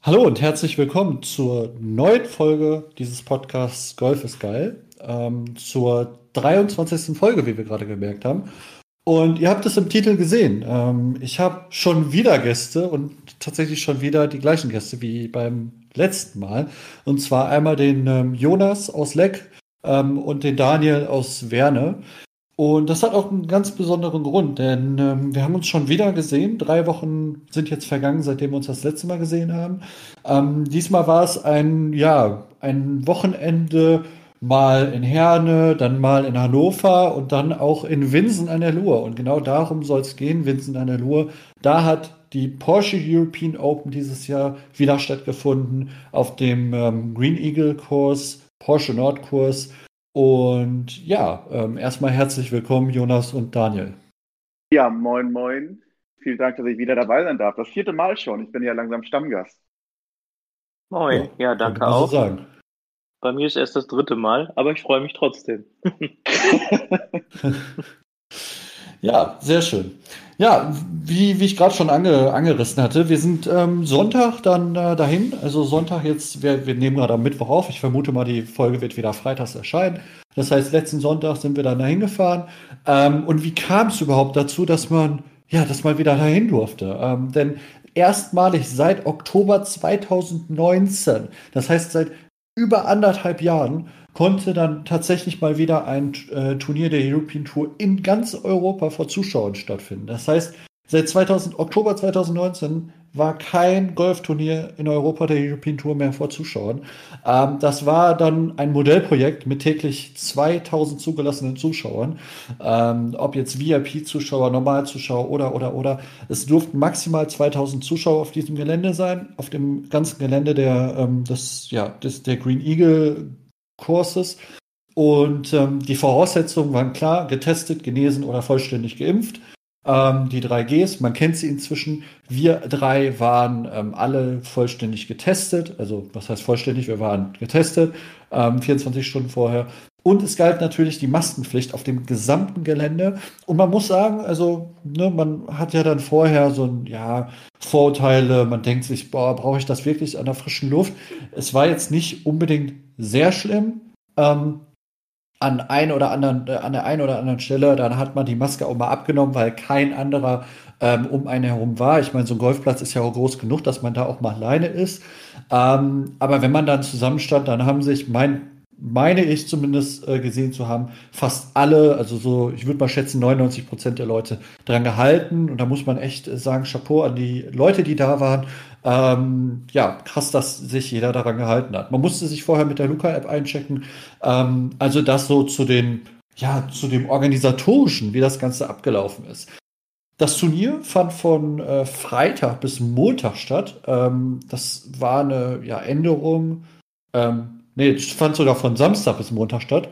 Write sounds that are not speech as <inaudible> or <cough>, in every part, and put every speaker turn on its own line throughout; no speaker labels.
Hallo und herzlich willkommen zur neuen Folge dieses Podcasts Golf ist geil. Ähm, zur 23. Folge, wie wir gerade gemerkt haben. Und ihr habt es im Titel gesehen. Ähm, ich habe schon wieder Gäste und tatsächlich schon wieder die gleichen Gäste wie beim letzten Mal. Und zwar einmal den ähm, Jonas aus Leck ähm, und den Daniel aus Werne. Und das hat auch einen ganz besonderen Grund, denn ähm, wir haben uns schon wieder gesehen. Drei Wochen sind jetzt vergangen, seitdem wir uns das letzte Mal gesehen haben. Ähm, diesmal war es ein, ja, ein Wochenende mal in Herne, dann mal in Hannover und dann auch in Winsen an der Luhr. Und genau darum soll es gehen, Winsen an der Luhr. Da hat die Porsche European Open dieses Jahr wieder stattgefunden auf dem ähm, Green Eagle Kurs, Porsche Nord Kurs. Und ja, ähm, erstmal herzlich willkommen, Jonas und Daniel.
Ja, moin, moin. Vielen Dank, dass ich wieder dabei sein darf. Das vierte Mal schon. Ich bin ja langsam Stammgast.
Moin, ja, ja danke auch. So Bei mir ist erst das dritte Mal, aber ich freue mich trotzdem. <laughs> <laughs>
ja, sehr schön. Ja, wie, wie ich gerade schon ange, angerissen hatte, wir sind ähm, Sonntag dann äh, dahin. Also Sonntag jetzt, wir, wir nehmen gerade am Mittwoch auf. Ich vermute mal, die Folge wird wieder freitags erscheinen. Das heißt, letzten Sonntag sind wir dann dahin gefahren. Ähm, und wie kam es überhaupt dazu, dass man, ja, dass man wieder dahin durfte? Ähm, denn erstmalig seit Oktober 2019, das heißt seit über anderthalb Jahren, konnte dann tatsächlich mal wieder ein äh, Turnier der European Tour in ganz Europa vor Zuschauern stattfinden. Das heißt, seit 2000, Oktober 2019 war kein Golfturnier in Europa der European Tour mehr vor Zuschauern. Ähm, das war dann ein Modellprojekt mit täglich 2000 zugelassenen Zuschauern. Ähm, ob jetzt VIP-Zuschauer, Normalzuschauer oder, oder, oder. Es durften maximal 2000 Zuschauer auf diesem Gelände sein, auf dem ganzen Gelände der, ähm, des, ja, des, der Green Eagle Kurses. Und ähm, die Voraussetzungen waren klar, getestet, genesen oder vollständig geimpft. Ähm, die drei Gs, man kennt sie inzwischen. Wir drei waren ähm, alle vollständig getestet. Also was heißt vollständig? Wir waren getestet, ähm, 24 Stunden vorher. Und es galt natürlich die Maskenpflicht auf dem gesamten Gelände. Und man muss sagen, also, ne, man hat ja dann vorher so ein, ja, Vorurteile, man denkt sich, boah, brauche ich das wirklich an der frischen Luft? Es war jetzt nicht unbedingt sehr schlimm. Ähm, an ein oder anderen, äh, an der einen oder anderen Stelle, dann hat man die Maske auch mal abgenommen, weil kein anderer ähm, um einen herum war. Ich meine, so ein Golfplatz ist ja auch groß genug, dass man da auch mal alleine ist. Ähm, aber wenn man dann zusammenstand, dann haben sich mein meine ich zumindest äh, gesehen zu haben, fast alle, also so, ich würde mal schätzen, 99 Prozent der Leute dran gehalten. Und da muss man echt sagen, Chapeau an die Leute, die da waren. Ähm, ja, krass, dass sich jeder daran gehalten hat. Man musste sich vorher mit der Luca-App einchecken. Ähm, also das so zu den, ja, zu dem organisatorischen, wie das Ganze abgelaufen ist. Das Turnier fand von äh, Freitag bis Montag statt. Ähm, das war eine ja, Änderung. Ähm, Nee, es fand sogar von Samstag bis Montag statt,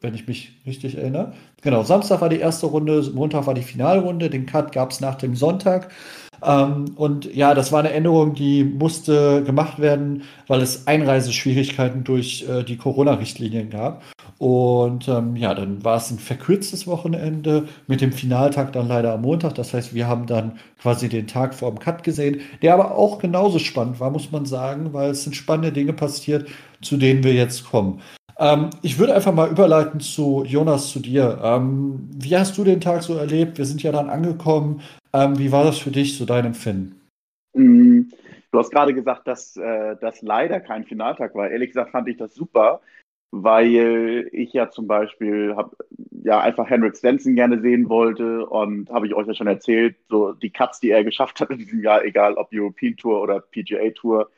wenn ich mich richtig erinnere. Genau, Samstag war die erste Runde, Montag war die Finalrunde, den Cut gab es nach dem Sonntag. Ähm, und ja, das war eine Änderung, die musste gemacht werden, weil es Einreiseschwierigkeiten durch äh, die Corona-Richtlinien gab. Und ähm, ja, dann war es ein verkürztes Wochenende mit dem Finaltag dann leider am Montag. Das heißt, wir haben dann quasi den Tag vor dem Cut gesehen, der aber auch genauso spannend war, muss man sagen, weil es sind spannende Dinge passiert, zu denen wir jetzt kommen. Ähm, ich würde einfach mal überleiten zu Jonas, zu dir. Ähm, wie hast du den Tag so erlebt? Wir sind ja dann angekommen. Ähm, wie war das für dich, so dein Empfinden?
Mm, du hast gerade gesagt, dass äh, das leider kein Finaltag war. Ehrlich gesagt fand ich das super, weil ich ja zum Beispiel hab, ja einfach Henrik Stenson gerne sehen wollte und habe ich euch ja schon erzählt, so die Cuts, die er geschafft hat in diesem Jahr, egal ob European Tour oder PGA Tour,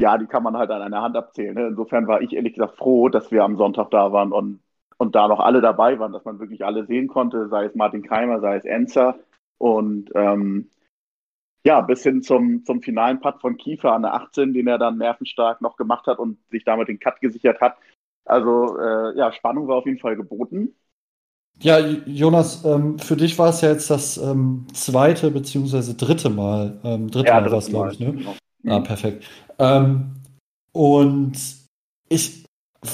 ja, die kann man halt an einer Hand abzählen. Ne? Insofern war ich ehrlich gesagt froh, dass wir am Sonntag da waren und, und da noch alle dabei waren, dass man wirklich alle sehen konnte, sei es Martin Keimer, sei es Enzer und ähm, ja, bis hin zum, zum finalen Putt von Kiefer an der 18, den er dann nervenstark noch gemacht hat und sich damit den Cut gesichert hat. Also äh, ja, Spannung war auf jeden Fall geboten.
Ja, Jonas, ähm, für dich war es ja jetzt das ähm, zweite beziehungsweise dritte Mal. Ähm, dritte ja, Mal war es, glaube ich, ne? Genau. Ah, perfekt. Ähm, und ich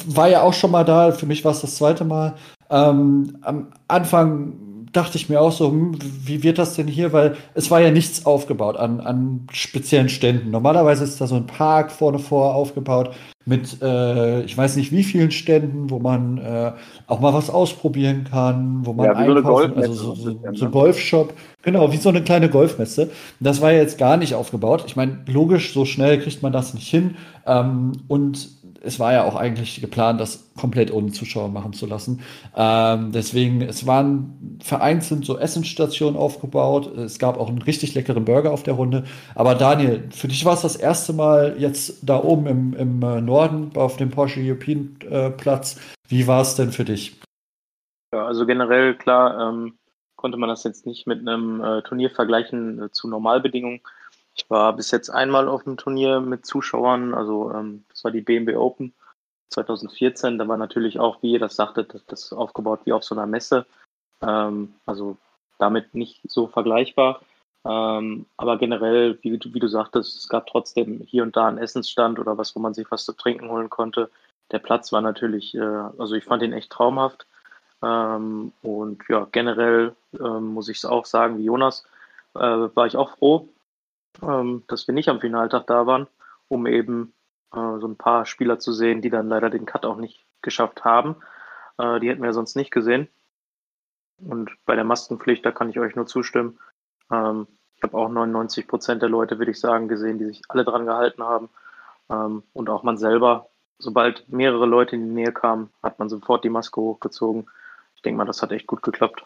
war ja auch schon mal da, für mich war es das zweite Mal. Ähm, am Anfang dachte ich mir auch so, hm, wie wird das denn hier? Weil es war ja nichts aufgebaut an, an speziellen Ständen. Normalerweise ist da so ein Park vorne vor aufgebaut mit, äh, ich weiß nicht wie vielen Ständen, wo man äh, auch mal was ausprobieren kann, wo man ja, einkaufen, so also so, so, so ein Golfshop, genau, wie so eine kleine Golfmesse. Das war ja jetzt gar nicht aufgebaut. Ich meine, logisch, so schnell kriegt man das nicht hin. Ähm, und es war ja auch eigentlich geplant, das komplett ohne Zuschauer machen zu lassen. Ähm, deswegen, es waren vereinzelt so Essensstationen aufgebaut. Es gab auch einen richtig leckeren Burger auf der Runde. Aber Daniel, für dich war es das erste Mal jetzt da oben im, im äh, Norden auf dem Porsche European äh, Platz. Wie war es denn für dich?
Ja, also generell klar ähm, konnte man das jetzt nicht mit einem äh, Turnier vergleichen äh, zu Normalbedingungen. Ich war bis jetzt einmal auf einem Turnier mit Zuschauern, also ähm, das war die BMW Open 2014. Da war natürlich auch, wie ihr das sagte, das, aufgebaut wie auf so einer Messe. Ähm, also damit nicht so vergleichbar. Ähm, aber generell, wie, wie, du sagtest, es gab trotzdem hier und da einen Essensstand oder was, wo man sich was zu trinken holen konnte. Der Platz war natürlich, äh, also ich fand ihn echt traumhaft. Ähm, und ja, generell ähm, muss ich es auch sagen, wie Jonas, äh, war ich auch froh, ähm, dass wir nicht am Finaltag da waren, um eben äh, so ein paar Spieler zu sehen, die dann leider den Cut auch nicht geschafft haben. Äh, die hätten wir sonst nicht gesehen. Und bei der Maskenpflicht, da kann ich euch nur zustimmen. Ähm, ich habe auch 99 Prozent der Leute, würde ich sagen, gesehen, die sich alle dran gehalten haben. Ähm, und auch man selber, sobald mehrere Leute in die Nähe kamen, hat man sofort die Maske hochgezogen. Ich denke mal, das hat echt gut geklappt.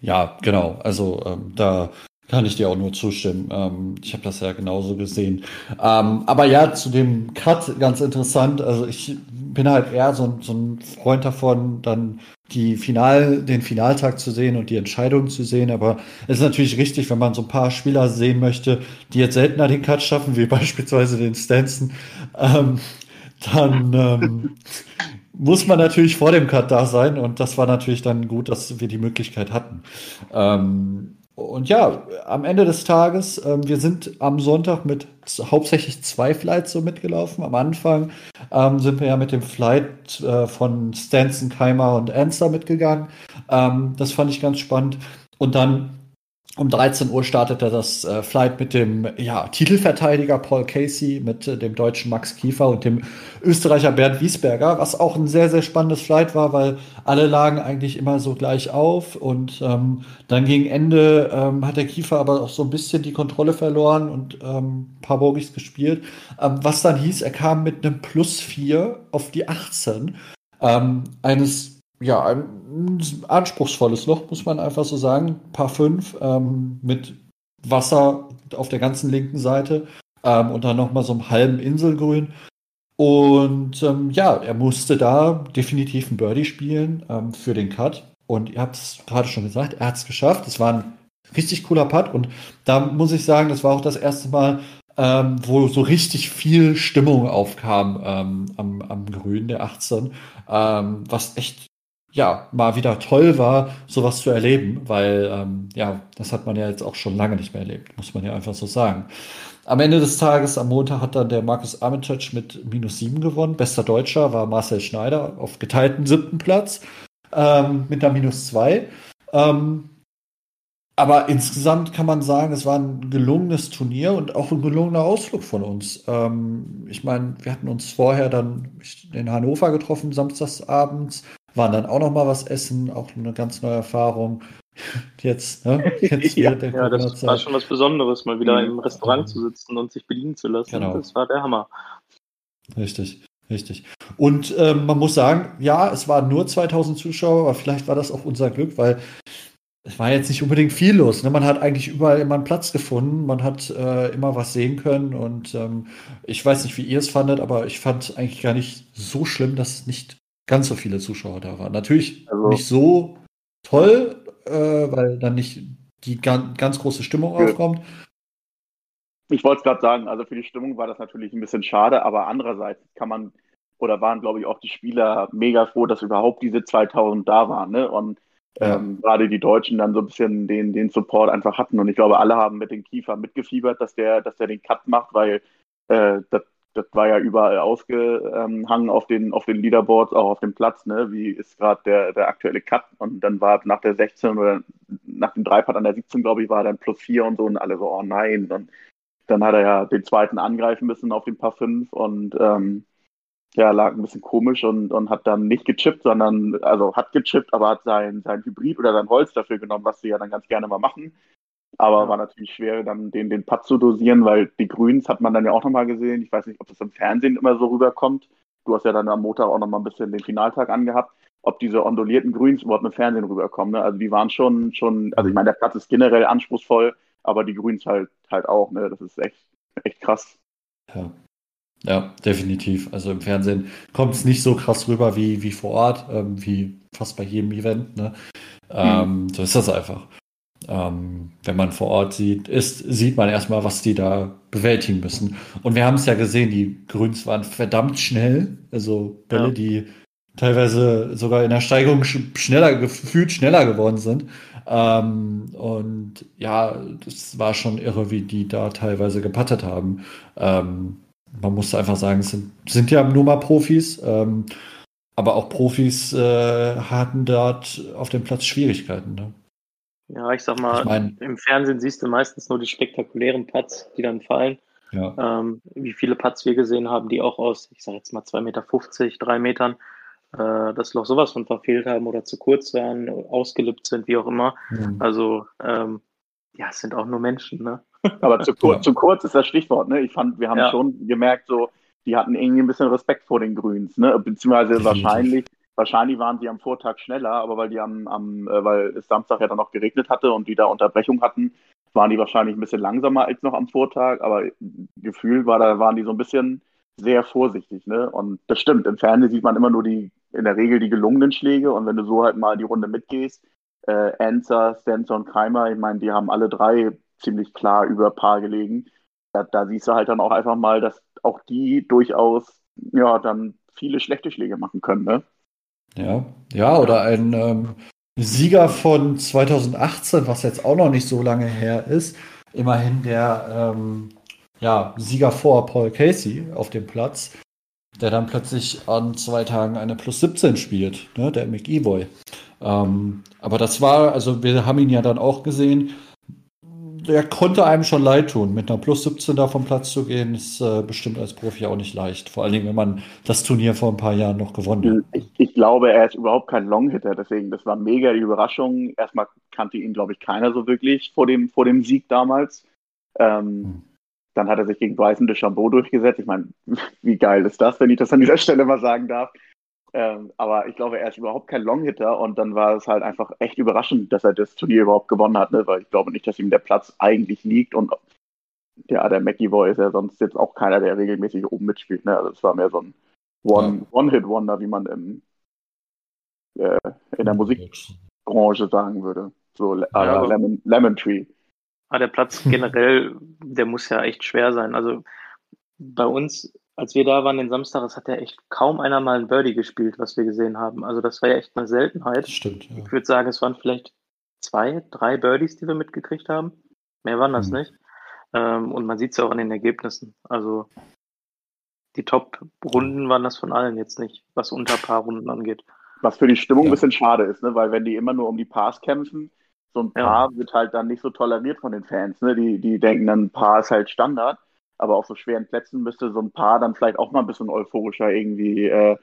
Ja, genau. Also ähm, da kann ich dir auch nur zustimmen. Ähm, ich habe das ja genauso gesehen. Ähm, aber ja, zu dem Cut ganz interessant. Also ich bin halt eher so, so ein Freund davon, dann die Final, den Finaltag zu sehen und die Entscheidung zu sehen. Aber es ist natürlich richtig, wenn man so ein paar Spieler sehen möchte, die jetzt seltener den Cut schaffen, wie <laughs> beispielsweise den Stanson, ähm, dann ähm, muss man natürlich vor dem Cut da sein. Und das war natürlich dann gut, dass wir die Möglichkeit hatten. Und ja, am Ende des Tages, ähm, wir sind am Sonntag mit hauptsächlich zwei Flights so mitgelaufen. Am Anfang ähm, sind wir ja mit dem Flight äh, von Stanson, Keimer und Anster mitgegangen. Ähm, das fand ich ganz spannend. Und dann um 13 Uhr startete das äh, Flight mit dem ja, Titelverteidiger Paul Casey, mit äh, dem deutschen Max Kiefer und dem Österreicher Bernd Wiesberger, was auch ein sehr, sehr spannendes Flight war, weil alle lagen eigentlich immer so gleich auf und ähm, dann gegen Ende ähm, hat der Kiefer aber auch so ein bisschen die Kontrolle verloren und ähm, paar Bogies gespielt, ähm, was dann hieß, er kam mit einem Plus 4 auf die 18 ähm, eines ja, ein anspruchsvolles Loch, muss man einfach so sagen. Paar 5 ähm, mit Wasser auf der ganzen linken Seite ähm, und dann nochmal so einem halben Inselgrün. Und ähm, ja, er musste da definitiv ein Birdie spielen ähm, für den Cut. Und ihr habt es gerade schon gesagt, er hat es geschafft. Es war ein richtig cooler Putt. Und da muss ich sagen, das war auch das erste Mal, ähm, wo so richtig viel Stimmung aufkam ähm, am, am Grün der 18, ähm, was echt ja, mal wieder toll war, sowas zu erleben, weil ähm, ja, das hat man ja jetzt auch schon lange nicht mehr erlebt, muss man ja einfach so sagen. Am Ende des Tages, am Montag, hat dann der Markus Armitage mit minus sieben gewonnen. Bester Deutscher war Marcel Schneider auf geteilten siebten Platz ähm, mit einer minus zwei. Ähm, aber insgesamt kann man sagen, es war ein gelungenes Turnier und auch ein gelungener Ausflug von uns. Ähm, ich meine, wir hatten uns vorher dann in Hannover getroffen, samstagsabends, waren dann auch noch mal was essen, auch eine ganz neue Erfahrung. <laughs> Jetzt, ne?
Jetzt <laughs> ja, ja das war schon was Besonderes, mal wieder im Restaurant zu sitzen und sich bedienen zu lassen. Genau. Das war der Hammer.
Richtig, richtig. Und ähm, man muss sagen, ja, es waren nur 2000 Zuschauer, aber vielleicht war das auch unser Glück, weil es war jetzt nicht unbedingt viel los. Ne? Man hat eigentlich überall immer einen Platz gefunden, man hat äh, immer was sehen können und ähm, ich weiß nicht, wie ihr es fandet, aber ich fand eigentlich gar nicht so schlimm, dass es nicht ganz so viele Zuschauer da waren. Natürlich also, nicht so toll, äh, weil dann nicht die ganz, ganz große Stimmung ja. aufkommt.
Ich wollte es gerade sagen, also für die Stimmung war das natürlich ein bisschen schade, aber andererseits kann man, oder waren, glaube ich, auch die Spieler mega froh, dass überhaupt diese 2000 da waren. Ne? Und ja. ähm, gerade die Deutschen dann so ein bisschen den, den Support einfach hatten. Und ich glaube, alle haben mit dem Kiefer mitgefiebert, dass der, dass der den Cut macht, weil äh, das das war ja überall ausgehangen auf den, auf den Leaderboards, auch auf dem Platz, ne? Wie ist gerade der, der aktuelle Cut? Und dann war nach der 16 oder nach dem Dreipart an der 17, glaube ich, war dann plus 4 und so und alle so, oh nein. Und dann hat er ja den zweiten angreifen müssen auf den Paar 5 und ähm, ja, lag ein bisschen komisch und, und hat dann nicht gechippt, sondern, also hat gechippt, aber hat sein, sein Hybrid oder sein Holz dafür genommen, was sie ja dann ganz gerne mal machen. Aber ja. war natürlich schwer, dann den, den Putt zu dosieren, weil die Grüns hat man dann ja auch nochmal gesehen. Ich weiß nicht, ob das im Fernsehen immer so rüberkommt. Du hast ja dann am Montag auch nochmal ein bisschen den Finaltag angehabt, ob diese ondulierten Grüns überhaupt im Fernsehen rüberkommen. Ne? Also die waren schon, schon, also ich meine, der Platz ist generell anspruchsvoll, aber die Grüns halt, halt auch, ne? Das ist echt, echt krass.
Ja. Ja, definitiv. Also im Fernsehen kommt es nicht so krass rüber wie, wie vor Ort, ähm, wie fast bei jedem Event. Ne? Ähm, mhm. So ist das einfach. Ähm, wenn man vor Ort sieht, ist, sieht man erstmal, was die da bewältigen müssen. Und wir haben es ja gesehen, die Grüns waren verdammt schnell. Also Bälle, ja. die teilweise sogar in der Steigerung schneller, gefühlt schneller geworden sind. Ähm, und ja, das war schon irre, wie die da teilweise gepattet haben. Ähm, man muss einfach sagen, es sind, sind ja nur mal Profis. Ähm, aber auch Profis äh, hatten dort auf dem Platz Schwierigkeiten. Ne?
Ja, ich sag mal, ich mein, im Fernsehen siehst du meistens nur die spektakulären Putts, die dann fallen. Ja. Ähm, wie viele Putts wir gesehen haben, die auch aus, ich sag jetzt mal 2,50 Meter, 3 Metern äh, das Loch sowas von verfehlt haben oder zu kurz waren, ausgelippt sind, wie auch immer. Mhm. Also, ähm, ja, es sind auch nur Menschen, ne? <laughs>
Aber zu, kur zu kurz ist das Stichwort, ne? Ich fand, wir haben ja. schon gemerkt, so, die hatten irgendwie ein bisschen Respekt vor den Grüns, ne? Beziehungsweise wahrscheinlich Wahrscheinlich waren sie am Vortag schneller, aber weil die am, am äh, weil es Samstag ja dann noch geregnet hatte und die da Unterbrechung hatten, waren die wahrscheinlich ein bisschen langsamer als noch am Vortag, aber Gefühl war da, waren die so ein bisschen sehr vorsichtig, ne? Und das stimmt. Im Fernsehen sieht man immer nur die, in der Regel die gelungenen Schläge und wenn du so halt mal die Runde mitgehst, äh, Stenson und Keimer, ich meine, die haben alle drei ziemlich klar über Paar gelegen. Da, da siehst du halt dann auch einfach mal, dass auch die durchaus ja dann viele schlechte Schläge machen können, ne?
Ja, ja, oder ein ähm, Sieger von 2018, was jetzt auch noch nicht so lange her ist. Immerhin der ähm, ja, Sieger vor Paul Casey auf dem Platz, der dann plötzlich an zwei Tagen eine Plus 17 spielt, ne, der McEvoy. Ähm, aber das war, also wir haben ihn ja dann auch gesehen, der konnte einem schon leid tun. Mit einer Plus 17 da vom Platz zu gehen, ist äh, bestimmt als Profi auch nicht leicht. Vor allen Dingen, wenn man das Turnier vor ein paar Jahren noch gewonnen
hat. Ich, ich glaube, er ist überhaupt kein Longhitter, deswegen, das war mega die Überraschung. Erstmal kannte ihn, glaube ich, keiner so wirklich vor dem, vor dem Sieg damals. Ähm, hm. Dann hat er sich gegen Bryson DeChambeau durchgesetzt. Ich meine, <laughs> wie geil ist das, wenn ich das an dieser Stelle mal sagen darf. Ähm, aber ich glaube, er ist überhaupt kein Longhitter und dann war es halt einfach echt überraschend, dass er das Turnier überhaupt gewonnen hat, ne? weil ich glaube nicht, dass ihm der Platz eigentlich liegt und ja, der McEvoy ist ja sonst jetzt auch keiner, der regelmäßig oben mitspielt. Ne? Also es war mehr so ein One-Hit-Wonder, One wie man im, äh, in der Musikbranche sagen würde. So ja, Lemon, Lemon Tree.
Aber der Platz generell, der muss ja echt schwer sein. Also bei uns als wir da waren den Samstag, es hat ja echt kaum einer mal ein Birdie gespielt, was wir gesehen haben. Also das war ja echt eine Seltenheit. Das
stimmt.
Ja. Ich würde sagen, es waren vielleicht zwei, drei Birdies, die wir mitgekriegt haben. Mehr waren das mhm. nicht. Ähm, und man sieht es ja auch an den Ergebnissen. Also die Top-Runden waren das von allen jetzt nicht, was unter paar Runden angeht.
Was für die Stimmung ja. ein bisschen schade ist, ne? weil wenn die immer nur um die Pars kämpfen, so ein Paar ja. wird halt dann nicht so toleriert von den Fans. Ne? Die, die denken dann, ein Paar ist halt Standard aber auf so schweren Plätzen müsste so ein Paar dann vielleicht auch mal ein bisschen euphorischer irgendwie äh,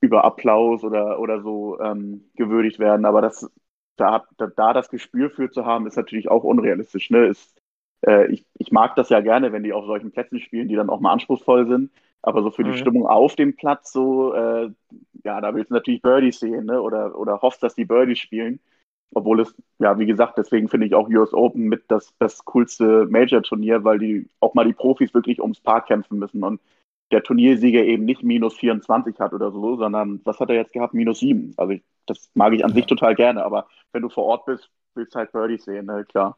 über Applaus oder, oder so ähm, gewürdigt werden. Aber das, da, da, da, das Gespür für zu haben, ist natürlich auch unrealistisch. Ne? Ist, äh, ich, ich mag das ja gerne, wenn die auf solchen Plätzen spielen, die dann auch mal anspruchsvoll sind. Aber so für mhm. die Stimmung auf dem Platz, so, äh, ja, da willst du natürlich Birdies sehen, ne? Oder, oder hoffst, dass die Birdies spielen. Obwohl es, ja, wie gesagt, deswegen finde ich auch US Open mit das, das coolste Major-Turnier, weil die auch mal die Profis wirklich ums Paar kämpfen müssen und der Turniersieger eben nicht minus 24 hat oder so, sondern was hat er jetzt gehabt? Minus 7. Also ich, das mag ich an ja. sich total gerne, aber wenn du vor Ort bist, willst du halt Birdies sehen, ne? klar.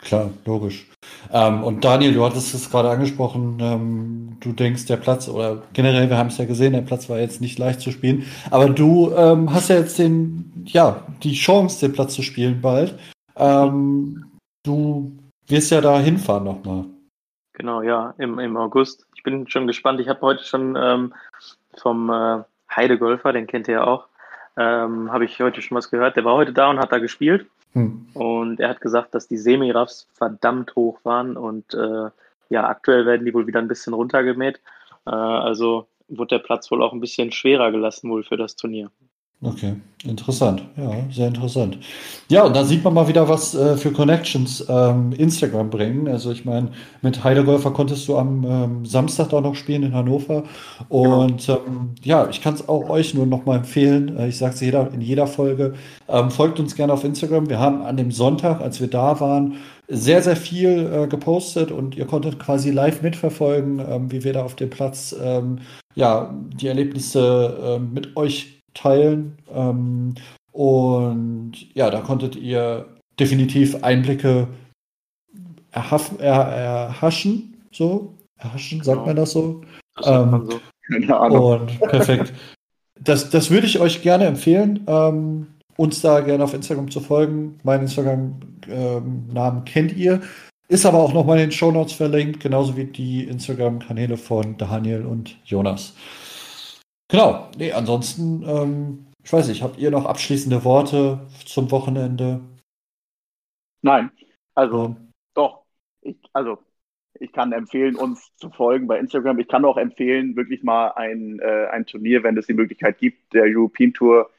Klar, logisch. Ähm, und Daniel, du hattest es gerade angesprochen, ähm, du denkst, der Platz, oder generell, wir haben es ja gesehen, der Platz war jetzt nicht leicht zu spielen, aber du ähm, hast ja jetzt den, ja, die Chance, den Platz zu spielen bald. Ähm, du wirst ja da hinfahren nochmal.
Genau, ja, im, im August. Ich bin schon gespannt. Ich habe heute schon ähm, vom äh, Heidegolfer, den kennt ihr ja auch, ähm, habe ich heute schon was gehört. Der war heute da und hat da gespielt. Hm. Und er hat gesagt, dass die Semiraffs verdammt hoch waren und äh, ja, aktuell werden die wohl wieder ein bisschen runtergemäht. Äh, also wurde der Platz wohl auch ein bisschen schwerer gelassen wohl für das Turnier.
Okay, interessant. Ja, sehr interessant. Ja, und da sieht man mal wieder, was äh, für Connections ähm, Instagram bringen. Also ich meine, mit Heidelgolfer konntest du am ähm, Samstag auch noch spielen in Hannover. Und genau. ähm, ja, ich kann es auch euch nur noch mal empfehlen. Äh, ich sage es jeder, in jeder Folge. Ähm, folgt uns gerne auf Instagram. Wir haben an dem Sonntag, als wir da waren, sehr, sehr viel äh, gepostet und ihr konntet quasi live mitverfolgen, ähm, wie wir da auf dem Platz ähm, ja, die Erlebnisse mit euch teilen. Ähm, und ja, da konntet ihr definitiv Einblicke erhaschen, er, erhaschen, so. Erhaschen, sagt genau. man das so? Das ähm, so. Keine Ahnung. Und perfekt. Das, das würde ich euch gerne empfehlen, ähm, uns da gerne auf Instagram zu folgen. Mein Instagram-Namen ähm, kennt ihr. Ist aber auch nochmal in den Show Notes verlinkt, genauso wie die Instagram-Kanäle von Daniel und Jonas. Genau. Nee, ansonsten, ähm, ich weiß nicht, habt ihr noch abschließende Worte zum Wochenende?
Nein. Also, doch. Ich, also, ich kann empfehlen, uns zu folgen bei Instagram. Ich kann auch empfehlen, wirklich mal ein, äh, ein Turnier, wenn es die Möglichkeit gibt, der European Tour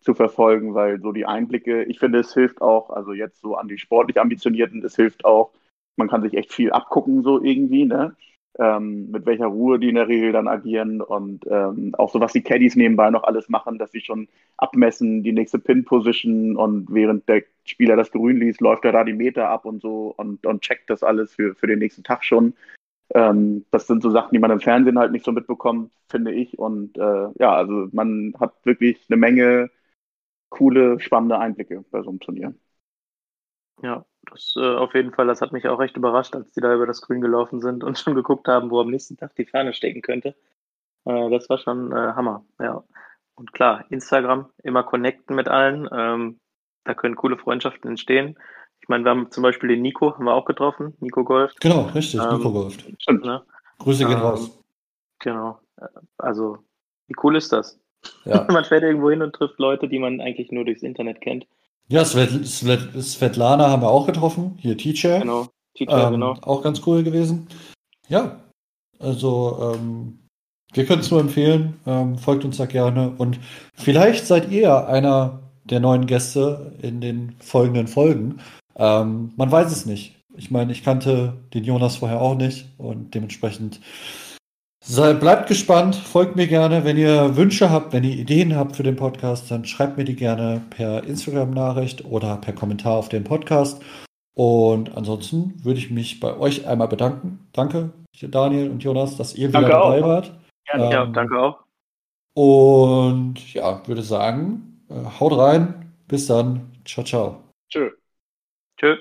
zu verfolgen, weil so die Einblicke, ich finde, es hilft auch, also jetzt so an die sportlich Ambitionierten, es hilft auch, man kann sich echt viel abgucken, so irgendwie, ne? Ähm, mit welcher Ruhe die in der Regel dann agieren und ähm, auch so, was die Caddies nebenbei noch alles machen, dass sie schon abmessen, die nächste Pin-Position und während der Spieler das Grün liest, läuft er da die Meter ab und so und, und checkt das alles für, für den nächsten Tag schon. Ähm, das sind so Sachen, die man im Fernsehen halt nicht so mitbekommt, finde ich. Und äh, ja, also man hat wirklich eine Menge coole, spannende Einblicke bei so einem Turnier.
Ja, das äh, auf jeden Fall, das hat mich auch recht überrascht, als die da über das Grün gelaufen sind und <laughs> schon geguckt haben, wo am nächsten Tag die Fahne stecken könnte. Äh, das war schon äh, Hammer, ja. Und klar, Instagram, immer connecten mit allen. Ähm, da können coole Freundschaften entstehen. Ich meine, wir haben zum Beispiel den Nico, haben wir auch getroffen, Nico Golf.
Genau, richtig, ähm, Nico Golf. Stimmt. Ne? Grüße gehen ähm, raus.
Genau. Also, wie cool ist das? Ja. <laughs> man fährt irgendwo hin und trifft Leute, die man eigentlich nur durchs Internet kennt.
Ja, Svet, Svet, Svetlana haben wir auch getroffen. Hier Teacher.
Genau, Teacher, ähm, genau.
Auch ganz cool gewesen. Ja, also ähm, wir können es nur empfehlen. Ähm, folgt uns da gerne. Und vielleicht seid ihr einer der neuen Gäste in den folgenden Folgen. Ähm, man weiß es nicht. Ich meine, ich kannte den Jonas vorher auch nicht und dementsprechend Sei, bleibt gespannt, folgt mir gerne. Wenn ihr Wünsche habt, wenn ihr Ideen habt für den Podcast, dann schreibt mir die gerne per Instagram-Nachricht oder per Kommentar auf den Podcast. Und ansonsten würde ich mich bei euch einmal bedanken. Danke, Daniel und Jonas, dass ihr danke wieder dabei auch. wart.
Ja, ähm, ja, danke auch.
Und ja, würde sagen, äh, haut rein. Bis dann. Ciao, ciao.
Tschö.
Tschö.